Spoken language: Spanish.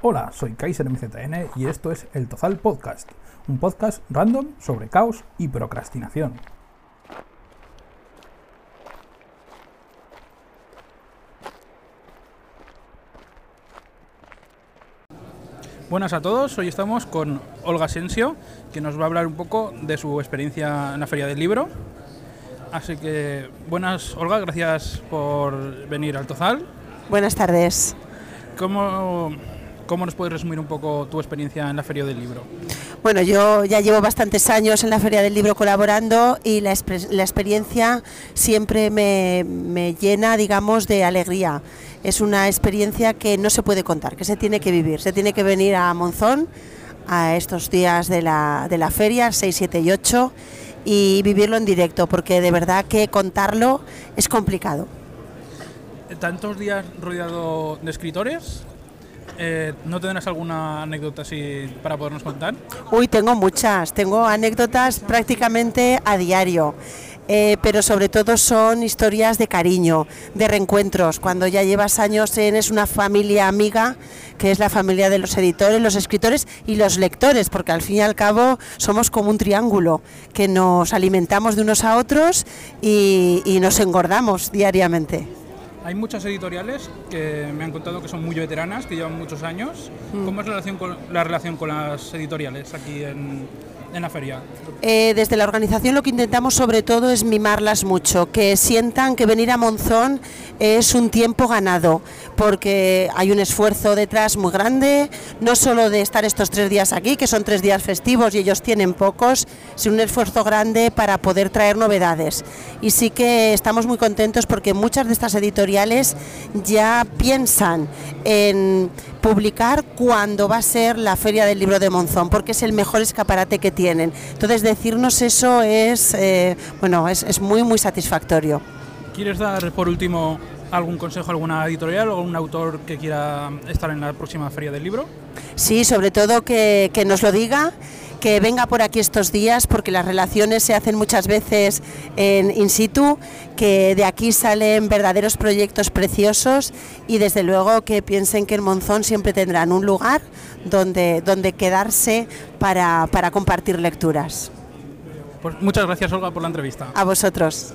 Hola, soy Kaiser MZN y esto es El Tozal Podcast, un podcast random sobre caos y procrastinación. Buenas a todos, hoy estamos con Olga Asensio, que nos va a hablar un poco de su experiencia en la Feria del Libro. Así que, buenas Olga, gracias por venir al Tozal. Buenas tardes. ¿Cómo, ¿Cómo nos puedes resumir un poco tu experiencia en la Feria del Libro? Bueno, yo ya llevo bastantes años en la Feria del Libro colaborando y la, la experiencia siempre me, me, llena, digamos, de alegría. Es una experiencia que no se puede contar, que se tiene que vivir. Se tiene que venir a Monzón a estos días de la, de la feria, 6, 7 y 8, y vivirlo en directo, porque de verdad que contarlo es complicado. ¿Tantos días rodeado de escritores? Eh, ¿No tendrás alguna anécdota así para podernos contar? Uy, tengo muchas, tengo anécdotas prácticamente a diario. Eh, pero sobre todo son historias de cariño, de reencuentros. Cuando ya llevas años tienes una familia amiga, que es la familia de los editores, los escritores y los lectores, porque al fin y al cabo somos como un triángulo, que nos alimentamos de unos a otros y, y nos engordamos diariamente. Hay muchas editoriales que me han contado que son muy veteranas, que llevan muchos años. Mm. ¿Cómo es la relación con, la relación con las editoriales aquí en, en la feria? Eh, desde la organización lo que intentamos sobre todo es mimarlas mucho, que sientan que venir a Monzón es un tiempo ganado, porque hay un esfuerzo detrás muy grande, no solo de estar estos tres días aquí, que son tres días festivos y ellos tienen pocos, sino un esfuerzo grande para poder traer novedades. Y sí que estamos muy contentos porque muchas de estas editoriales ya piensan en publicar cuando va a ser la Feria del Libro de Monzón, porque es el mejor escaparate que tienen. Entonces decirnos eso es, eh, bueno, es, es muy, muy satisfactorio. ¿Quieres dar por último algún consejo a alguna editorial o algún autor que quiera estar en la próxima Feria del Libro? Sí, sobre todo que, que nos lo diga que venga por aquí estos días porque las relaciones se hacen muchas veces en in situ, que de aquí salen verdaderos proyectos preciosos y desde luego que piensen que en Monzón siempre tendrán un lugar donde, donde quedarse para, para compartir lecturas. Pues muchas gracias Olga por la entrevista. A vosotros.